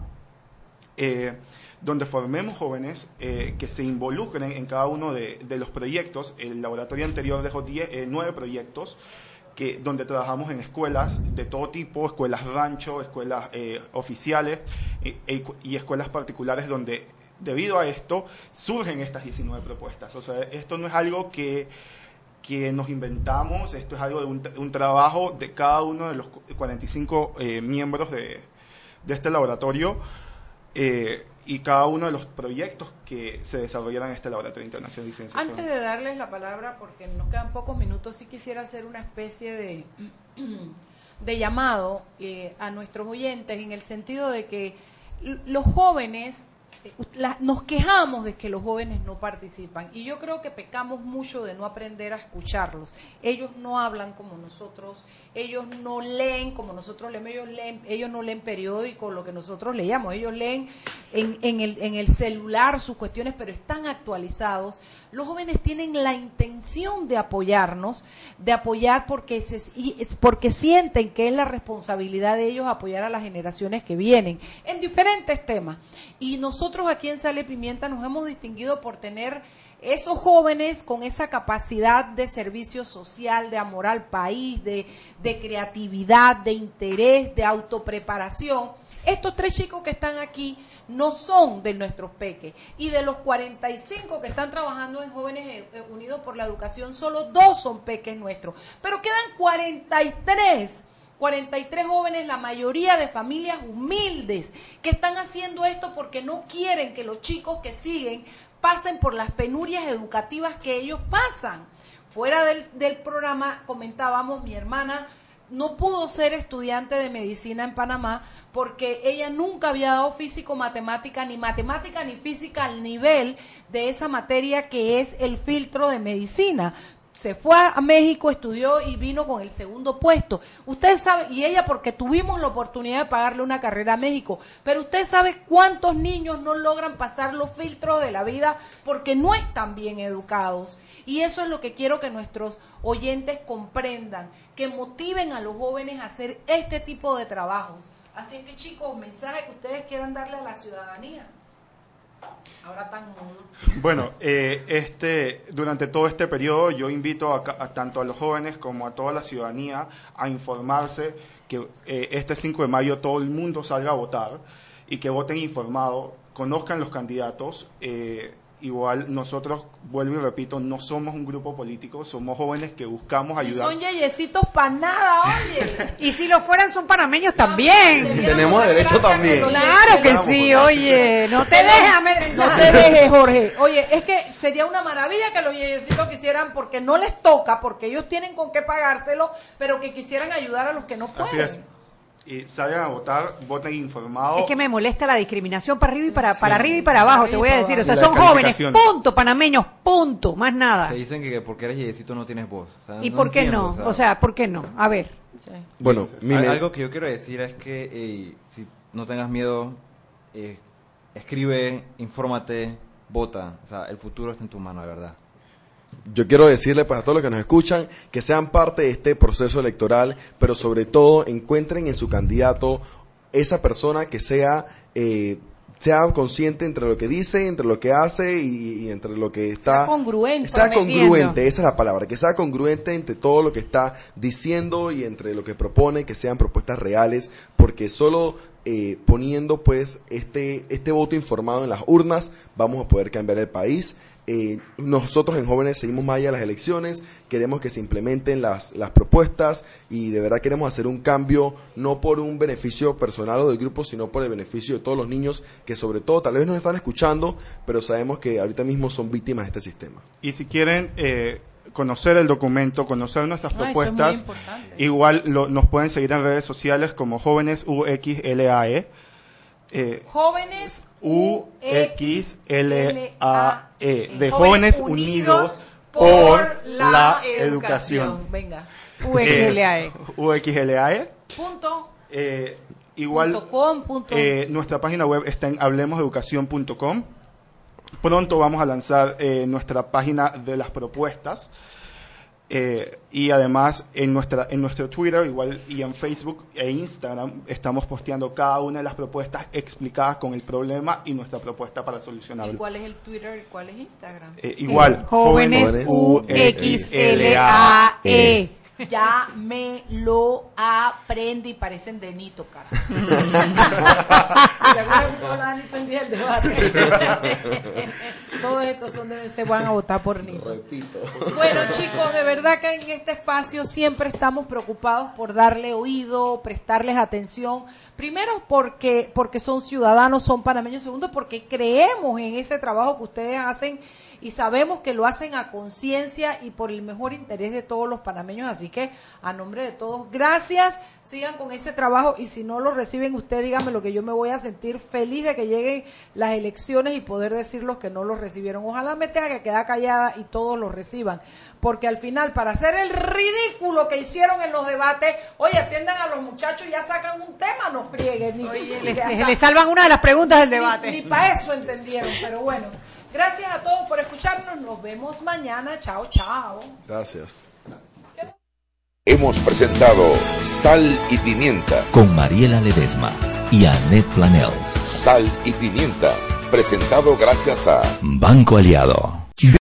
eh, donde formemos jóvenes eh, que se involucren en cada uno de, los proyectos. El laboratorio anterior dejó diez- nueve proyectos que, donde trabajamos en escuelas de todo tipo, escuelas rancho, escuelas eh, oficiales y escuelas particulares donde debido a esto surgen estas 19 propuestas. O sea, esto no es algo que, que nos inventamos, esto es algo de un, un trabajo de cada uno de los cu- 45 eh, miembros de, de este laboratorio eh, y cada uno de los proyectos que se desarrollarán en este laboratorio internacional de licenciación. Antes de darles la palabra, porque nos quedan pocos minutos, sí quisiera hacer una especie de, de llamado eh, a nuestros oyentes en el sentido de que los jóvenes la- nos quejamos de que los jóvenes no participan y yo creo que pecamos mucho de no aprender a escucharlos. Ellos no hablan como nosotros, ellos no leen como nosotros leemos, ellos, leen, ellos no leen periódicos, lo que nosotros leíamos, ellos leen en, el, en el celular sus cuestiones, pero están actualizados. Los jóvenes tienen la intención de apoyarnos, de apoyar porque, se, porque sienten que es la responsabilidad de ellos apoyar a las generaciones que vienen en diferentes temas. Y nosotros aquí en Sale Pimienta nos hemos distinguido por tener esos jóvenes con esa capacidad de servicio social, de amor al país, de, de creatividad, de interés, de autopreparación. Estos tres chicos que están aquí no son de nuestros peques. Y de los 45 que están trabajando en Jóvenes eh, eh, Unidos por la Educación, solo dos son peques nuestros. Pero quedan 43 43 jóvenes, la mayoría de familias humildes, que están haciendo esto porque no quieren que los chicos que siguen pasen por las penurias educativas que ellos pasan. Fuera del, programa comentábamos, mi hermana no pudo ser estudiante de medicina en Panamá porque ella nunca había dado físico, matemática, ni matemática ni física al nivel de esa materia que es el filtro de medicina se fue a México, estudió y vino con el segundo puesto. Usted sabe, y ella porque tuvimos la oportunidad de pagarle una carrera a México, pero usted sabe cuántos niños no logran pasar los filtros de la vida porque no están bien educados. Y eso es lo que quiero que nuestros oyentes comprendan, que motiven a los jóvenes a hacer este tipo de trabajos. Así que chicos, mensaje que ustedes quieran darle a la ciudadanía. Ahora tan. Bueno, eh, este, durante todo este periodo yo invito a tanto a los jóvenes como a toda la ciudadanía a informarse que eh, este 5 de mayo todo el mundo salga a votar y que voten informado, conozcan los candidatos. eh, igual nosotros, vuelvo y repito, no somos un grupo político, somos jóvenes que buscamos Y ayudar. son yeyecitos para nada, oye. Y si lo fueran son panameños también. Tenemos derecho también. Claro que sí, oye, no te dejes amedrentar. No te dejes, Jorge. Oye, es que sería una maravilla que los yeyecitos quisieran, porque no les toca, porque ellos tienen con qué pagárselo, pero que quisieran ayudar a los que no pueden. Así es. Y salgan a votar, voten informados. Es que me molesta la discriminación para arriba y para, para Sí. arriba y para abajo, te voy a decir. O sea, son jóvenes, punto, panameños, punto, más nada. Te dicen que porque eres yeyecito no tienes voz. O sea, ¿Y por qué entiendo, no? O sea, ¿por qué no? A ver. Bueno, mi Al- me- algo que yo quiero decir es que eh, si no tengas miedo, eh, escribe, infórmate, vota. O sea, el futuro está en tu mano, de verdad. Yo quiero decirle para todos los que nos escuchan que sean parte de este proceso electoral, pero sobre todo encuentren en su candidato esa persona que sea eh, sea consciente entre lo que dice, entre lo que hace y, y entre lo que está Sea congruente. sea congruente, esa es la palabra, que sea congruente entre todo lo que está diciendo y entre lo que propone, que sean propuestas reales, porque solo eh, poniendo pues este, este voto informado en las urnas vamos a poder cambiar el país. Eh, nosotros en jóvenes seguimos más allá de las elecciones, queremos que se implementen las, las propuestas y de verdad queremos hacer un cambio no por un beneficio personal o del grupo, sino por el beneficio de todos los niños que sobre todo tal vez nos están escuchando, pero sabemos que ahorita mismo son víctimas de este sistema. Y si quieren eh, conocer el documento, conocer nuestras es propuestas, igual lo- nos pueden seguir en redes sociales como jóvenes UXLAE. Eh, Jóvenes UXLAE, de Jóvenes Jóvenes Unidos Unidos por la Educación. Venga. UXLAE. Eh, UXLAE. Punto. Eh, igual, Punto com, punto- eh, nuestra página web está en hablemoseducación.com. Pronto vamos a lanzar eh, nuestra página de las propuestas. Eh, y además en nuestra en nuestro Twitter igual y en Facebook e Instagram estamos posteando cada una de las propuestas explicadas con el problema y nuestra propuesta para ¿Y solucionarlo. cuál es el Twitter y cuál es Instagram? Eh, igual, Jóvenes. Ya me lo aprendí y parecen de Nito, cara. ¿Se acuerdan cómo la Nito en día del debate? Todos estos son de, se van a votar por Nito. Bueno, chicos, de verdad que en este espacio siempre estamos preocupados por darle oído, prestarles atención. Primero porque porque son ciudadanos, son panameños. Segundo porque creemos en ese trabajo que ustedes hacen y sabemos que lo hacen a conciencia y por el mejor interés de todos los panameños. Así que a nombre de todos, gracias. Sigan con ese trabajo y si no lo reciben usted, dígame lo que yo me voy a sentir feliz de que lleguen las elecciones y poder decir los que no los recibieron. Ojalá me tenga que quedar callada y todos los reciban. Porque al final, para hacer el ridículo que hicieron en los debates, oye, atiendan a los muchachos y ya sacan un tema, no frieguen. Ni, Oye, salvan una de las preguntas del debate. Ni, para eso entendieron, pero bueno. Gracias a todos por escucharnos. Nos vemos mañana. Chao, chao. Gracias. Hemos presentado Sal y Pimienta. Con Mariela Ledesma y Annette Planels. Sal y Pimienta. Presentado gracias a Banco Aliado.